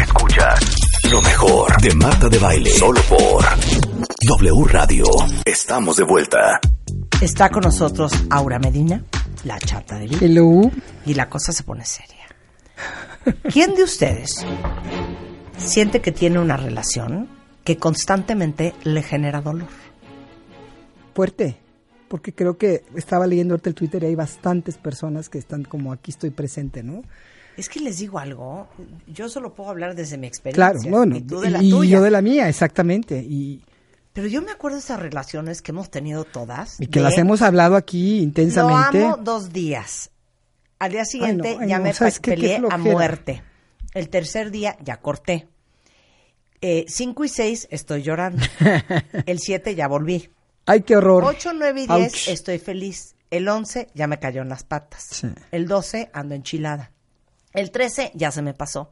Escuchas lo mejor de Marta de Baile. Solo por W Radio. Estamos de vuelta. Está con nosotros Aura Medina, la chata de Lili. Hello. Y la cosa se pone seria. ¿Quién de ustedes siente que tiene una relación que constantemente le genera dolor? Fuerte. Porque creo que estaba leyendo ahorita el Twitter y hay bastantes personas que están como aquí estoy presente, ¿no? Es que les digo algo, yo solo puedo hablar desde mi experiencia. Claro, bueno, y tú de la y tuya. yo de la mía, exactamente. Y, Pero yo me acuerdo de esas relaciones que hemos tenido todas. y que de, las hemos hablado aquí intensamente. Lo amo dos días. Al día siguiente Ay, no, ay, ya no, me. Qué peleé a muerte. El tercer día ya corté. Eh, cinco y seis estoy llorando. El siete ya volví. Ay, qué horror. Ocho, nueve y diez Ouch. estoy feliz. El once ya me cayó en las patas. Sí. El doce ando enchilada. El 13 ya se me pasó.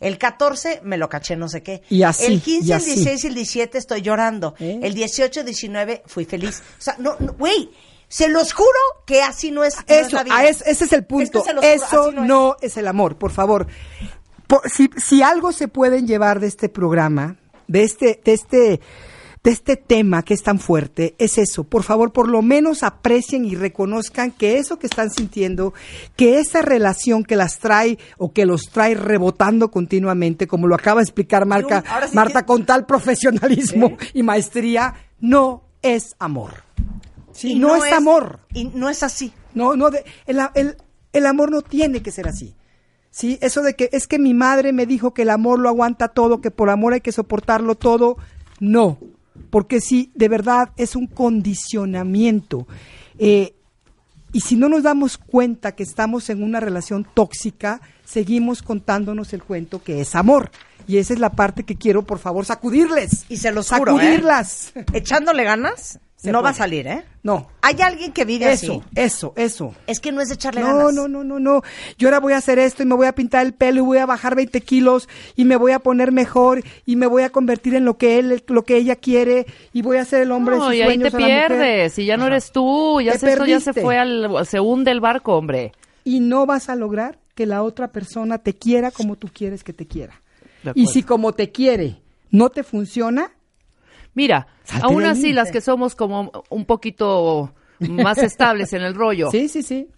El 14 me lo caché no sé qué. Y así, El 15, y el así. 16 y el 17 estoy llorando. ¿Eh? El 18, 19 fui feliz. O sea, no, no, güey, se los juro que así no es, no es Eso, la vida. es- ese es el punto. Es que juro, Eso no no, es. es. el amor, por favor. Por- si, si algo se pueden llevar de este programa, de este, de este, de este tema que es tan fuerte, es eso. Por favor, por lo menos aprecien y reconozcan que eso que están sintiendo, que esa relación que las trae o que los trae rebotando continuamente, como lo acaba de explicar Marca, sí Marta que- con tal profesionalismo y maestría, no es amor. Sí, no, es, amor. Y no es así. No, no, de- el, el- el amor no tiene que ser así. Sí, eso de que es que mi madre me dijo que el amor lo aguanta todo, que por amor hay que soportarlo todo, no, porque sí, de verdad es un condicionamiento. Eh, y si no nos damos cuenta que estamos en una relación tóxica, seguimos contándonos el cuento que es amor. Y esa es la parte que quiero, por favor, sacudirles. Y se los juro, ¿eh? Sacudirlas. Echándole ganas, Se no va a salir, ¿eh? No. Hay alguien que vive Eso, así. eso, eso. Es que no es echarle No, ganas. no, no, no, no. Yo ahora voy a hacer esto y me voy a pintar el pelo y voy a bajar 20 kilos y me voy a poner mejor y me voy a convertir en lo que él, lo que ella quiere y voy a ser el hombre No, de y sus ahí te sueños. pierdes, y ya no eres tú, ya Te se, esto ya se fue al, se hunde el barco, hombre. Y no vas a lograr que la otra persona te quiera como tú quieres que te quiera. Y si como te quiere no te funciona, Mira, Salte aún así las que somos como un poquito más estables en el rollo, sí, sí, sí.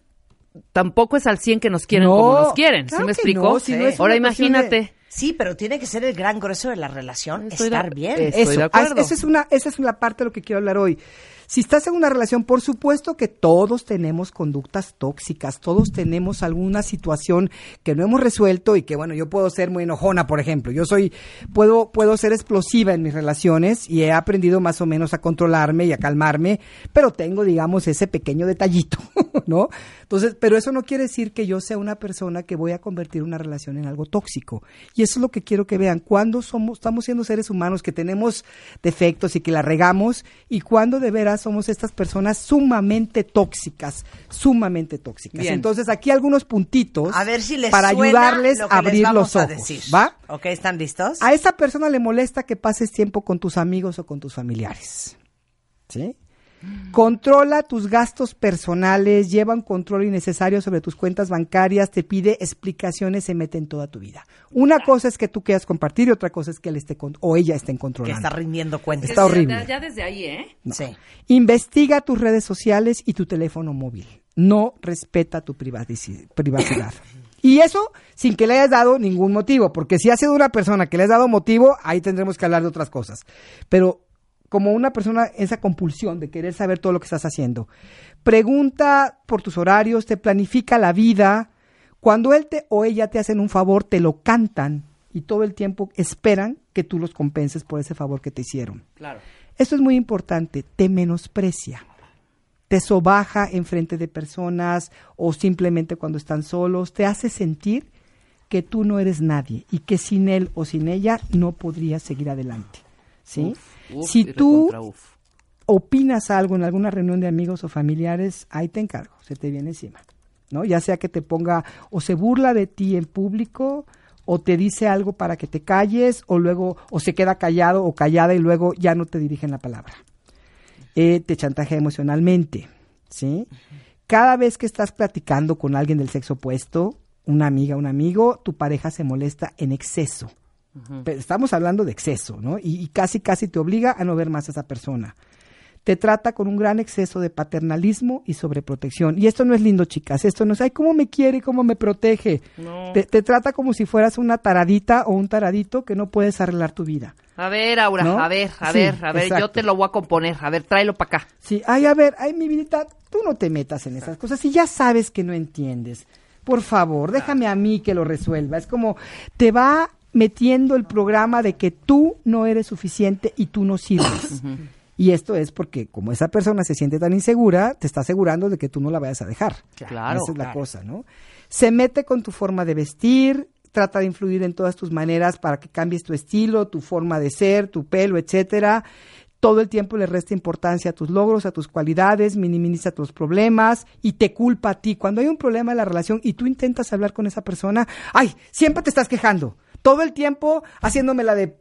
tampoco es al 100 que nos quieren No, como nos quieren, claro ¿sí me explico? no, si no es Ahora de- imagínate. Sí, pero tiene que ser el gran grueso de la relación, Estoy de- estar bien. Estoy Eso, de ah, acuerdo. esa es una, esa es una parte de lo que quiero hablar hoy. Si estás en una relación, por supuesto que todos tenemos conductas tóxicas, todos tenemos alguna situación que no hemos resuelto y que bueno, yo puedo ser muy enojona, por ejemplo. Yo soy, puedo, puedo ser explosiva en mis relaciones y he aprendido más o menos a controlarme y a calmarme, pero tengo, digamos, ese pequeño detallito, ¿no? Entonces, pero eso no quiere decir que yo sea una persona que voy a convertir una relación en algo tóxico. Y eso es lo que quiero que vean. Cuando somos, estamos siendo seres humanos que tenemos defectos y que la regamos, y cuando de veras somos estas personas sumamente tóxicas, sumamente tóxicas. Bien. Entonces, aquí algunos puntitos A ver si les para ayudarles a les abrir vamos los a ojos. decir. ¿Va? Ok, ¿están listos? A esa persona le molesta que pases tiempo con tus amigos o con tus familiares. ¿Sí? Controla tus gastos personales, lleva un control innecesario sobre tus cuentas bancarias, te pide explicaciones, se mete en toda tu vida. Una cosa es que tú quieras compartir y otra cosa es que él esté con- o ella estén que controlando. está rindiendo cuentas. Está horrible. Ya, ya desde ahí, ¿eh? Sí. Investiga tus redes sociales y tu teléfono móvil. No respeta tu privacidad. Y eso sin que le hayas dado ningún motivo, porque si ha sido una persona que le has dado motivo, ahí tendremos que hablar de otras cosas. Pero como una persona, esa compulsión de querer saber todo lo que estás haciendo, pregunta por tus horarios, te planifica la vida. Cuando él te o ella te hacen un favor, te lo cantan y todo el tiempo esperan que tú los compenses por ese favor que te hicieron. Claro. Esto es muy importante, te menosprecia, te sobaja en frente de personas o simplemente cuando están solos, te hace sentir que tú no eres nadie y que sin él o sin ella no podrías seguir adelante. ¿Sí? Uf, si tú opinas algo en alguna reunión de amigos o familiares, ahí te encargo, se te viene encima. ¿No? Ya sea que te ponga o se burla de ti en público o te dice algo para que te calles o luego o se queda callado o callada y luego ya no te dirigen la palabra. Eh, te chantajea emocionalmente, ¿sí? Cada vez que estás platicando con alguien del sexo opuesto, una amiga, un amigo, tu pareja se molesta en exceso. Pero Estamos hablando de exceso, ¿no? Y, y casi, casi te obliga a no ver más a esa persona. Te trata con un gran exceso de paternalismo y sobreprotección. Y esto no es lindo, chicas. Esto no es, ay, cómo me quiere y cómo me protege. No. Te, te trata como si fueras una taradita o un taradito que no puedes arreglar tu vida. A ver, Aura, ¿No? a ver, a Sí, ver, a ver, yo te lo voy a componer. A ver, tráelo para acá. Sí, ay, a ver, ay, mi vidita, tú no te metas en esas cosas. Si ya sabes que no entiendes, por favor, déjame a mí que lo resuelva. Es como te va metiendo el programa de que tú no eres suficiente y tú no sirves. Y esto es porque como esa persona se siente tan insegura, te está asegurando de que tú no la vayas a dejar. Claro, Esa es la claro. cosa, ¿no? Se mete con tu forma de vestir, trata de influir en todas tus maneras para que cambies tu estilo, tu forma de ser, tu pelo, etcétera. Todo el tiempo le resta importancia a tus logros, a tus cualidades, minimiza tus problemas y te culpa a ti. Cuando hay un problema en la relación y tú intentas hablar con esa persona, ay, siempre te estás quejando. Todo el tiempo haciéndome la de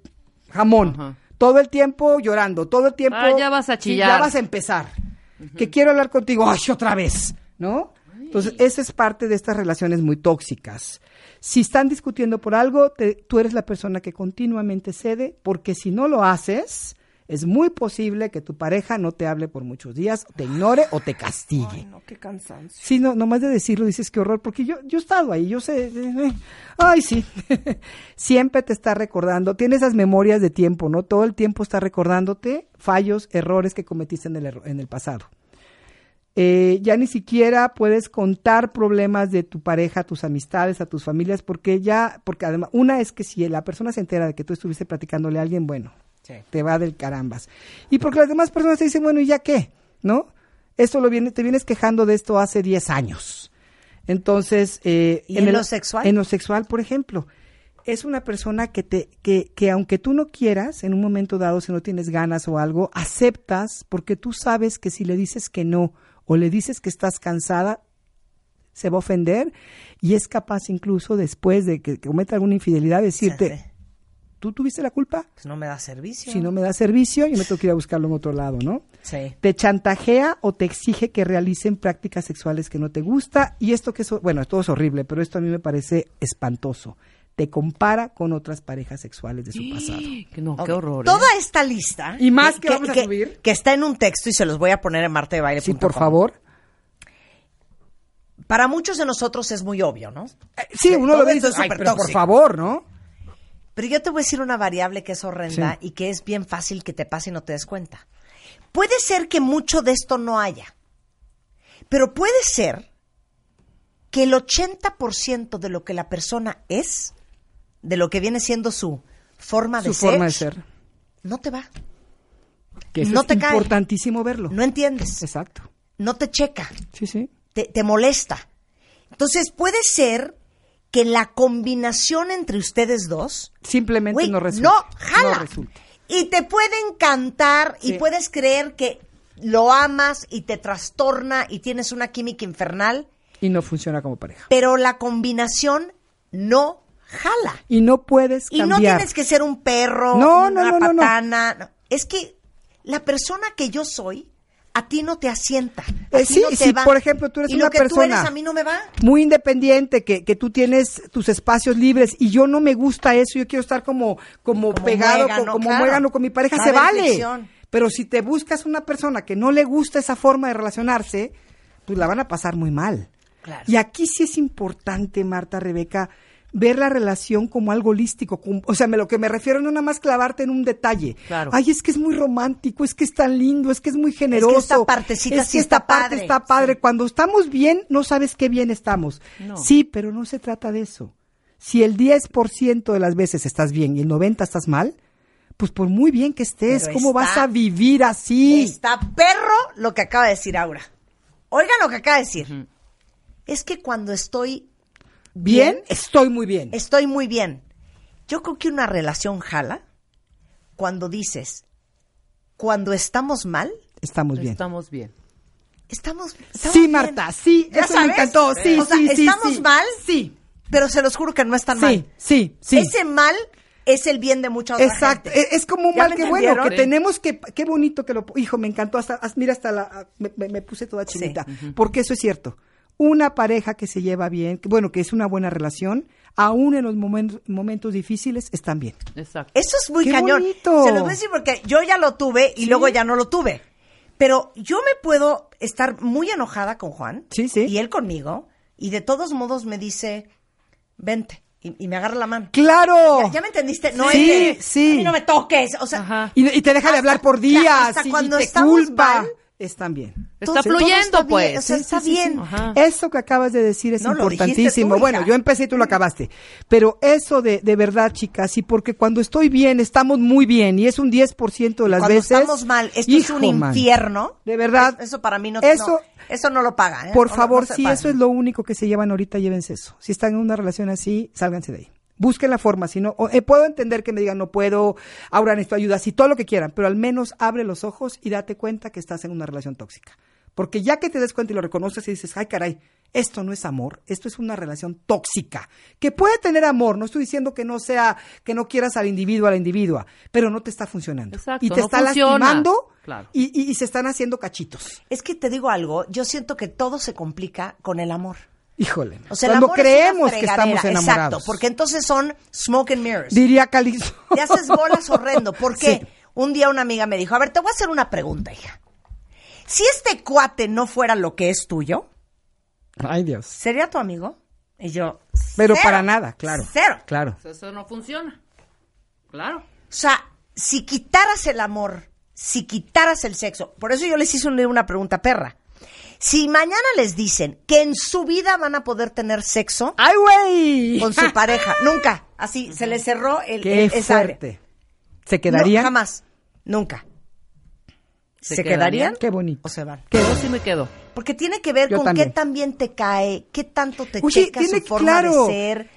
jamón. Ajá. Todo el tiempo llorando, todo el tiempo. Ah, ya vas a chillar. ya vas a empezar. Que quiero hablar contigo, ay, otra vez, ¿no? Entonces, esa es parte de estas relaciones muy tóxicas. Si están discutiendo por algo, te- tú eres la persona que continuamente cede, porque si no lo haces, es muy posible que tu pareja no te hable por muchos días, te ignore o te castigue. no, qué cansancio. Sí, no, nomás de decirlo dices qué horror, porque yo, yo he estado ahí, yo sé, eh, ay sí, siempre te está recordando, tiene esas memorias de tiempo, ¿no? Todo el tiempo está recordándote fallos, errores que cometiste en el, en el pasado. Eh, ya ni siquiera puedes contar problemas de tu pareja a tus amistades, a tus familias, porque ya, porque además, una es que si la persona se entera de que tú estuviste platicándole a alguien, bueno, te va del carambas. Y porque las demás personas te dicen, bueno, ¿y ya qué? ¿No? Esto lo viene, te vienes quejando de esto hace 10 años. Entonces, eh, ¿Y en lo sexual? En lo sexual, por ejemplo, es una persona que te, que, que aunque tú no quieras, en un momento dado, si no tienes ganas o algo, aceptas porque tú sabes que si le dices que no o le dices que estás cansada, se va a ofender y es capaz incluso después de que, que cometa alguna infidelidad decirte, Sí, sí. ¿Tú tuviste la culpa? Pues no me da servicio. Si no me da servicio, yo me tengo que ir a buscarlo en otro lado, ¿no? Sí. Te chantajea o te exige que realicen prácticas sexuales que no te gusta. Y esto que es, bueno, esto es horrible, pero esto a mí me parece espantoso. Te compara con otras parejas sexuales de su pasado. Que No, qué horror. ¿eh? Toda esta lista. Y más que vamos a que- subir. Que está en un texto y se los voy a poner en martebaile.com. Sí, por favor. Para muchos de nosotros es muy obvio, ¿no? Eh, Sí, uno todo lo ve y dice, es "Ay, súper pero por tóxico". favor, ¿no? Pero yo te voy a decir una variable que es horrenda y que es bien fácil que te pase y no te des cuenta. Puede ser que mucho de esto no haya, pero puede ser que el 80% de lo que la persona es, de lo que viene siendo su forma de Su ser, forma de ser. no te va. Que eso No es te cae. importantísimo verlo. No entiendes, Exacto. no te checa. Sí, sí. te, te molesta. Entonces puede ser que la combinación entre ustedes dos Simplemente no resulta. no jala. No resulta. Y te puede encantar y puedes creer que lo amas y te trastorna y tienes una química infernal, Y no funciona como pareja. pero la combinación no jala. Y no puedes Y no cambiar. tienes que ser un perro, No, una no, no, patana. Es que la persona que yo soy a ti no te asienta. a Eh, ti sí, no te si va. por ejemplo tú eres y una lo que tú persona eres a mí no me va. muy independiente, que, que tú tienes tus espacios libres y yo no me gusta eso, yo quiero estar como, como, Como pegado, muégano, co- como claro. muégano con mi pareja, se vale. fricción. Pero si te buscas una persona que no le gusta esa forma de relacionarse, pues la van a pasar muy mal. Claro. Y aquí sí es importante, Marta, Rebeca, ver la relación como algo holístico. como- o sea, me, lo que me refiero no nada más clavarte en un detalle. Claro. Ay, es que es muy romántico, es que es tan lindo, es que es muy generoso. esta partecita es sí que esta está parte padre. está padre. Cuando estamos bien, no sabes qué bien estamos. No. Sí, pero no se trata de eso. Si el 10% de las veces estás bien y el 90% estás mal, pues por muy bien que estés, Pero ¿cómo vas a vivir así? Está perro lo que acaba de decir Aura. Oigan lo que acaba de decir. Es que cuando estoy bien, estoy muy bien. Estoy muy bien. Yo creo que una relación jala cuando dices, cuando estamos mal, Estamos bien. Estamos bien. estamos, estamos Sí, bien. Marta, sí, ¿Ya eso me encantó. Sí, O sea, sí, sí. estamos sí. mal, Sí, pero se los juro que no están sí, mal. sí, sí. Ese mal es el bien de mucha otra Exacto, gente. es, es como un ¿Ya mal que bueno, que Sí. tenemos que, qué bonito que lo, hijo, me encantó, hasta, hasta- mira, hasta la, me, me- me puse toda chinita, porque eso es cierto. Una pareja que se lleva bien, que, bueno, que es una buena relación, aún en los momentos, momentos difíciles, están bien. Exacto. Eso es muy ¡Qué cañón. bonito! Se los voy a decir porque yo ya lo tuve y luego ya no lo tuve. Pero yo me puedo estar muy enojada con Juan Sí, sí. y él conmigo y de todos modos me dice, vente y, y me agarra la mano. ¡Claro! ¿Ya, ya me entendiste? No Sí, es de, sí. "A mí no me toques. O sea, Ajá. Y, y te deja de hablar por días, hasta y- y cuando te estamos culpa. mal. Están bien. Está fluyendo, está bien, pues. o sea, Sí, está sí, sí, sí. bien. Eso que acabas de decir es No, importantísimo. tú, bueno, yo empecé y tú lo acabaste. Pero eso de, de verdad, chicas, y porque cuando estoy bien, estamos muy bien, y es un 10% de las cuando veces. estamos mal, esto es un man. infierno. De verdad. Es- Eso para mí no, Eso- no, eso no lo paga. ¿eh? Por favor, no si paga. eso es lo único que se llevan ahorita, llévense eso. Si están en una relación así, sálganse de ahí. Busquen la forma, si no, o- eh, puedo entender que me digan no puedo, ahora necesito ayuda, si todo lo que quieran, pero al menos abre los ojos y date cuenta que estás en una relación tóxica. Porque ya que te des cuenta y lo reconoces y dices, ay caray, esto no es amor, esto es una relación tóxica, que puede tener amor, no estoy diciendo que no sea, que no quieras al individuo, a la individua, pero no te está funcionando. Exacto, y te no está funciona. lastimando Claro. y, y- y se están haciendo cachitos. Es que te digo algo, yo siento que todo se complica con el amor. Híjole. O sea, cuando es creemos que estamos enamorados. Exacto, porque entonces son smoke and mirrors. Diría Calixto. Te haces bolas horrendo. ¿Por qué? Sí. Un día una amiga me dijo, a ver, te voy a hacer una pregunta, hija. Si este cuate no fuera lo que es tuyo, Ay, Dios. ¿sería tu amigo? Y yo, Pero cero. para nada, claro. Cero. Claro. Eso no funciona. Claro. O sea, si quitaras el amor, si quitaras el sexo, por eso yo les hice un- una pregunta perra. Si mañana les dicen que en su vida van a poder tener sexo ¡Ay, güey! con su pareja, nunca, así, se les cerró el, ¡Qué el- esa área. fuerte! ¿Se quedarían? No, jamás, nunca. ¿Se ¿Se, quedarían? quedarían? Qué bonito. ¿O se van? Yo sí me quedo. Porque tiene que ver Yo con también. qué tan bien te cae, qué tanto te Oye, checa tiene su que- forma claro. de ser,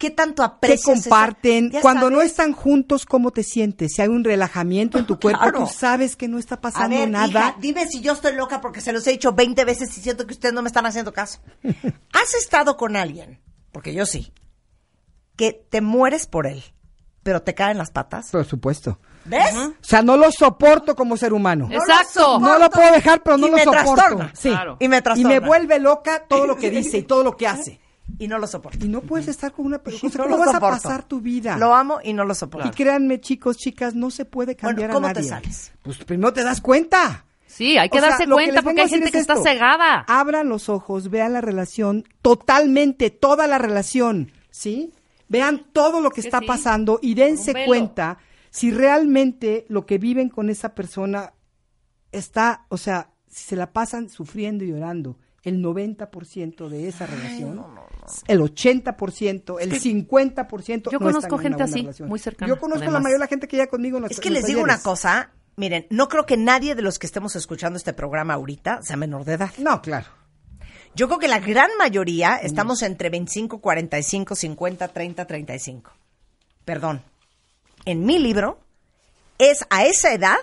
qué tanto aprecias. esa- comparten. Cuando no están juntos, ¿cómo te sientes? Si hay un relajamiento en tu cuerpo, Claro. tú sabes que no está A pasando ver, nada. hija, dime si yo estoy loca porque se los he dicho 20 veces y siento que ustedes no me están haciendo caso. ¿Has estado con alguien? Porque yo sí. Que te mueres por él, pero te caen las patas. Por supuesto. ¿Ves? O sea, no lo soporto como ser humano. Exacto. No lo puedo dejar, pero no Y lo me soporto. trastorna. Sí. Claro. Y me Y trastorna. me vuelve loca todo lo que dice y todo lo que hace. Y no lo soporto. Y no puedes estar con una persona. No ¿Cómo lo vas a pasar tu vida? Lo amo y no lo soporto. Y créanme, chicos, chicas, no se puede cambiar ¿cómo a te nadie. sales? Pues primero te das cuenta. Sí, hay que O sea, darse que cuenta porque hay gente que es está cegada. Abran los ojos, vean la relación totalmente, toda la relación, ¿sí? Vean todo lo que Que está sí, pasando y dense cuenta si realmente lo que viven con esa persona está, o sea, si se la pasan sufriendo y llorando. El 90% de esa relación, el 80%, el 50%. yo no conozco están gente así, relación. muy cercana, Yo conozco a la mayoría de la gente que llega conmigo en los Es que en les digo una cosa. Miren, no creo que nadie de los que estemos escuchando este programa ahorita sea menor de edad. No, claro. Yo creo que la gran mayoría estamos entre 25, 45, 50, 30, 35. Perdón. En mi libro, es a esa edad,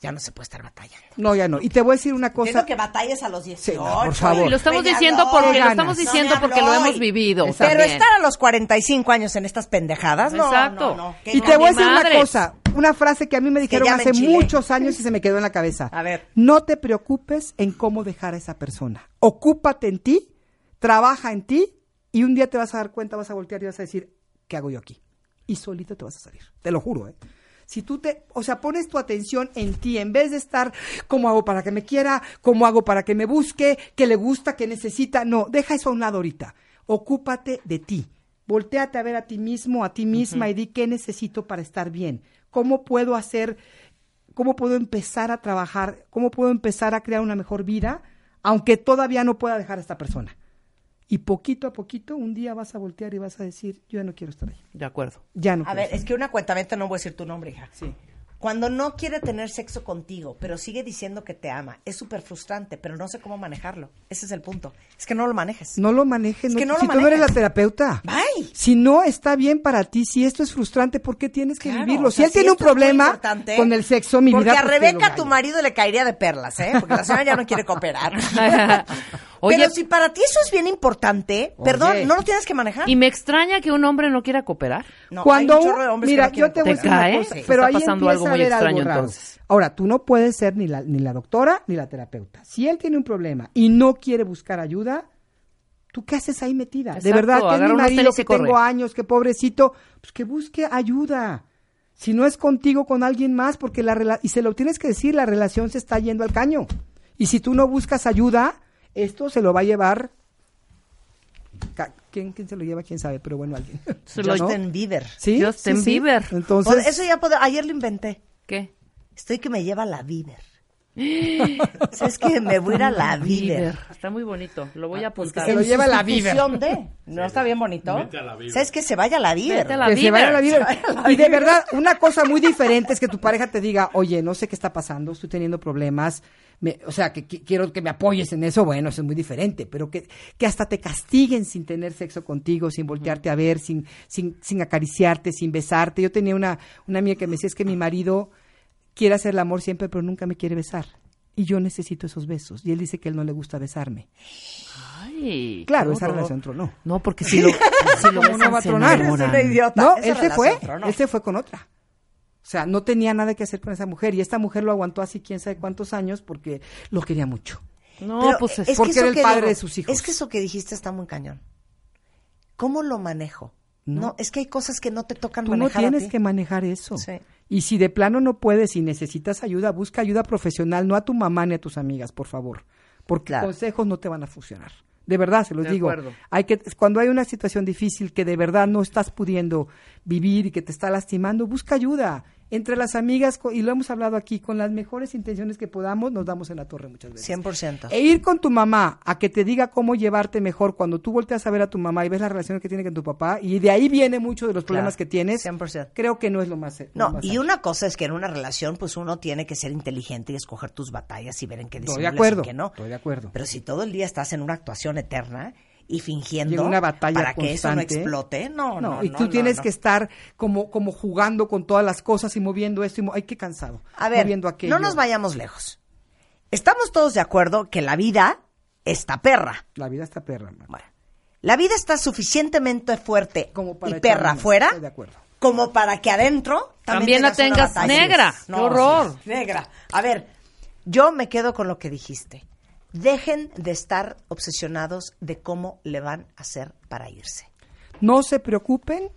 ya no se puede estar batallando. No, ya no. Y te voy a decir una cosa. Entiendo que batalles a los 18. Sí, no, por favor. Y lo estamos diciendo porque lo estamos diciendo porque lo hemos vivido. Pero también. estar a los 45 años en estas pendejadas, no, Exacto. no, no. qué Y no, te voy a decir una cosa, una frase que a mí me dijeron me hace enchilé. muchos años y se me quedó en la cabeza. A ver. No te preocupes en cómo dejar a esa persona. Ocúpate en ti, trabaja en ti y un día te vas a dar cuenta, vas a voltear y vas a decir, ¿qué hago yo aquí? Y solito te vas a salir. Te lo juro, ¿eh? Si tú te, o sea, pones tu atención en ti, en vez de estar, ¿cómo hago para que me quiera? ¿Cómo hago para que me busque? ¿Qué le gusta? ¿Qué necesita? No, deja eso a un lado ahorita. Ocúpate de ti. Voltéate a ver a ti mismo, a ti misma y di qué necesito para estar bien. ¿Cómo puedo hacer, cómo puedo empezar a trabajar? ¿Cómo puedo empezar a crear una mejor vida? Aunque todavía no pueda dejar a esta persona. Y poquito a poquito, un día vas a voltear y vas a decir, yo ya no quiero estar ahí. De acuerdo. Ya no A ver, estar es que una cuentamente no voy a decir tu nombre, hija. Sí. Cuando no quiere tener sexo contigo, pero sigue diciendo que te ama, es súper frustrante, pero no sé cómo manejarlo. Ese es el punto. Es que no lo manejes. No lo manejes. Es que no lo si tú no eres la manejes. terapeuta. Bye. Si no está bien para ti, si esto es frustrante, ¿por qué tienes que Claro, vivirlo? o Si él tiene un problema con el sexo, mi porque vida. a pues Rebeca, tu marido, le caería de perlas, ¿eh? Porque la señora ya no quiere cooperar. Oye, Pero si para ti eso es bien importante, perdón, no lo tienes que manejar. y me extraña que un hombre no quiera cooperar. No, Cuando hay un un- chorro de hombres mira, que no yo te voy a ¿Te decir una cae? cosa, Sí. pero Está ahí pasando empieza algo a muy haber extraño, raro. entonces. Ahora, tú no puedes ser ni la, ni la doctora ni la terapeuta. Si él tiene un problema y no quiere buscar ayuda, ¿tú qué haces ahí metida? de verdad, que es mi marido que corre. tengo años, que pobrecito, pues que busque ayuda. Si no es contigo, con alguien más, porque la rela- y se lo tienes que decir, la relación se está yendo al caño. Y si tú no buscas ayuda, esto se lo va a llevar. ¿Quién, quién se lo lleva? ¿Quién sabe? Pero bueno, alguien. Se lo- Justin Bieber. ¿Sí? Justin sí, sí. Bieber. Entonces, O- eso ya puedo, ayer lo inventé. ¿Qué? Estoy que me lleva la Bieber. ¿Sabes que me voy a ir a la Bieber? Está muy bonito. Lo voy a Ah, pues que apuntar. se lo lleva la Bieber. sustitución de. ¿No está bien bonito? ¿Sabes que se vaya a la Bieber? Vete a la que se vaya a la Bieber. Se vaya a la Y de verdad, una cosa muy diferente es que tu pareja te diga, oye, no sé qué está pasando, estoy teniendo problemas, me- o sea, que, qui- quiero que me apoyes en eso, bueno, eso es muy diferente, pero que, que hasta te castiguen sin tener sexo contigo, sin voltearte a ver, sin, sin, sin acariciarte, sin besarte. Yo tenía una, una amiga que me decía, es que mi marido quiere hacer el amor siempre, pero nunca me quiere besar. Y yo necesito esos besos. Y él dice que él no le gusta besarme. Ay, Claro, esa relación tronó. No, porque si lo, si lo ¿Cómo no besan, va a tronar? Eres una idiota. No, él se fue, tronó. él se fue con otra. O sea, no tenía nada que hacer con esa mujer y esta mujer lo aguantó así quién sabe cuántos años porque lo quería mucho. No, Pero pues es es, porque que era el que padre digo, de sus hijos. Es que eso que dijiste está muy cañón. ¿Cómo lo manejo? No, es que hay cosas que no te tocan Tú no manejar a tienes ti. que manejar eso. Sí. Y si de plano no puedes y necesitas ayuda, busca ayuda profesional, no a tu mamá ni a tus amigas, por favor, porque Claro. consejos no te van a funcionar. De verdad, se los De digo. acuerdo. Hay que cuando hay una situación difícil que de verdad no estás pudiendo vivir y que te está lastimando, busca ayuda. Entre las amigas, y lo hemos hablado aquí, con las mejores intenciones que podamos, nos damos en la torre muchas veces. 100%. E ir con tu mamá a que te diga cómo llevarte mejor cuando tú volteas a ver a tu mamá y ves la relación que tiene con tu papá, y de ahí viene mucho de los problemas Claro, que tienes, 100%. creo que no es lo más. lo No, más y una cosa es que en una relación, pues uno tiene que ser inteligente y escoger tus batallas y ver en qué Estoy de disimulas acuerdo, y qué no. estoy de acuerdo. Pero si todo el día estás en una actuación eterna y fingiendo una batalla para que eso no constante. explote, no, no, y no, tú no, tienes no. que estar como, como jugando con todas las cosas y moviendo esto y mo- ay, qué cansado. A ver, moviendo aquello. no nos vayamos lejos. Estamos todos de acuerdo que la vida está perra. La vida está perra, man. Bueno, la vida está suficientemente fuerte Como para y perra afuera estoy de acuerdo. como para que adentro también, También la tengas negra. ¡Qué horror! negra. A ver, yo me quedo con lo que dijiste. Dejen de estar obsesionados de cómo le van a hacer para irse. No se preocupen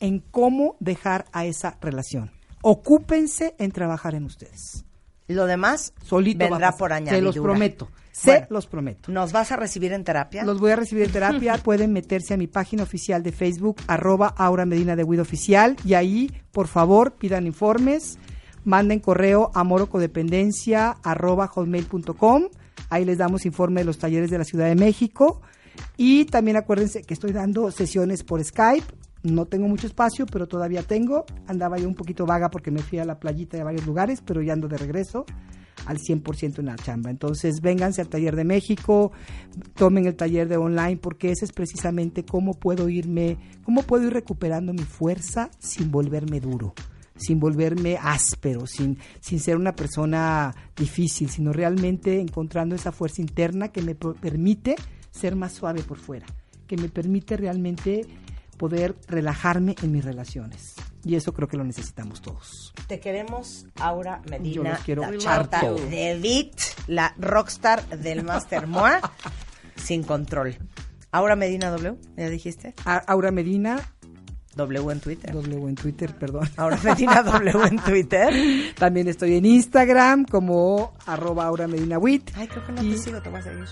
en cómo dejar a esa relación. Ocúpense en trabajar en ustedes. Lo demás Solito vendrá por Se añadidura. los prometo. Se Bueno, los prometo. ¿Nos vas a recibir en terapia? Los voy a recibir en terapia. Pueden meterse a mi página oficial de Facebook, arroba Aura Medina de Guido Oficial. Y ahí, por favor, pidan informes. Manden correo a morocodependencia arroba hotmail.com. Ahí les damos informe de los talleres de la Ciudad de México. Y también acuérdense que estoy dando sesiones por Skype. No tengo mucho espacio, pero todavía tengo. Andaba yo un poquito vaga porque me fui a la playita de varios lugares, pero ya ando de regreso al 100% en la chamba. Entonces, vénganse al taller de México, tomen el taller de online, porque ese es precisamente cómo puedo irme, cómo puedo ir recuperando mi fuerza sin volverme duro, sin volverme áspero, sin, sin ser una persona difícil, sino realmente encontrando esa fuerza interna que me permite ser más suave por fuera, que me permite realmente poder relajarme en mis relaciones. Y eso creo que lo necesitamos todos. Te queremos, Aura Yo Medina, los quiero la chata de la rockstar del Master Moa, sin control. Aura Medina W, ¿ya dijiste? A- Aura Medina, W en Twitter. W en Twitter, perdón. Aura Medina W en Twitter. También estoy en Instagram como arroba Aura Medina Wit. Ay, creo que no Y- te sigo, te voy a seguir.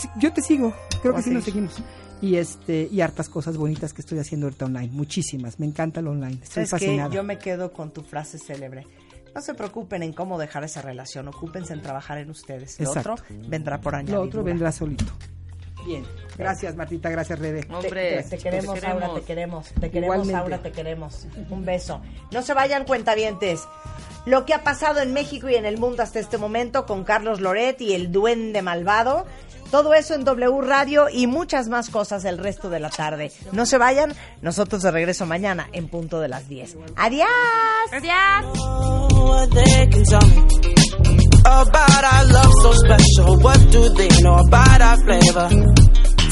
Sí, Yo te sigo, creo que sí nos seguimos. Y este y hartas cosas bonitas que estoy haciendo ahorita online, muchísimas. Me encanta el online, estoy ¿Sabes fascinada. Yo me quedo con tu frase célebre. No se preocupen en cómo dejar esa relación, ocúpense en trabajar en ustedes. Lo Exacto. otro vendrá por Lo añadidura. otro vendrá solito. Bien. Gracias, Martita. Gracias, Rebe. Hombre, Te, te queremos, Aura, te queremos. Te queremos, Igualmente. Aura, te queremos. Un beso. No se vayan, cuentavientes. Lo que ha pasado en México y en el mundo hasta este momento con Carlos Loret y el duende malvado. Todo eso en W Radio y muchas más cosas el resto de la tarde. No se vayan, nosotros de regreso mañana en punto de las 10. ¡Adiós! Adiós.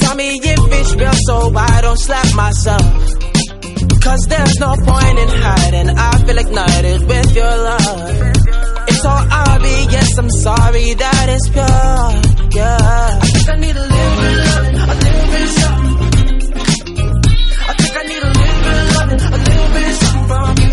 Tell me if it's real, so I don't slap myself. Cause there's no point in hiding, I feel ignited with your love. It's all obvious, I'm sorry that it's pure, yeah. I think I need a little bit a little bit something. I think I need a little bit of loving, a little bit of something from you.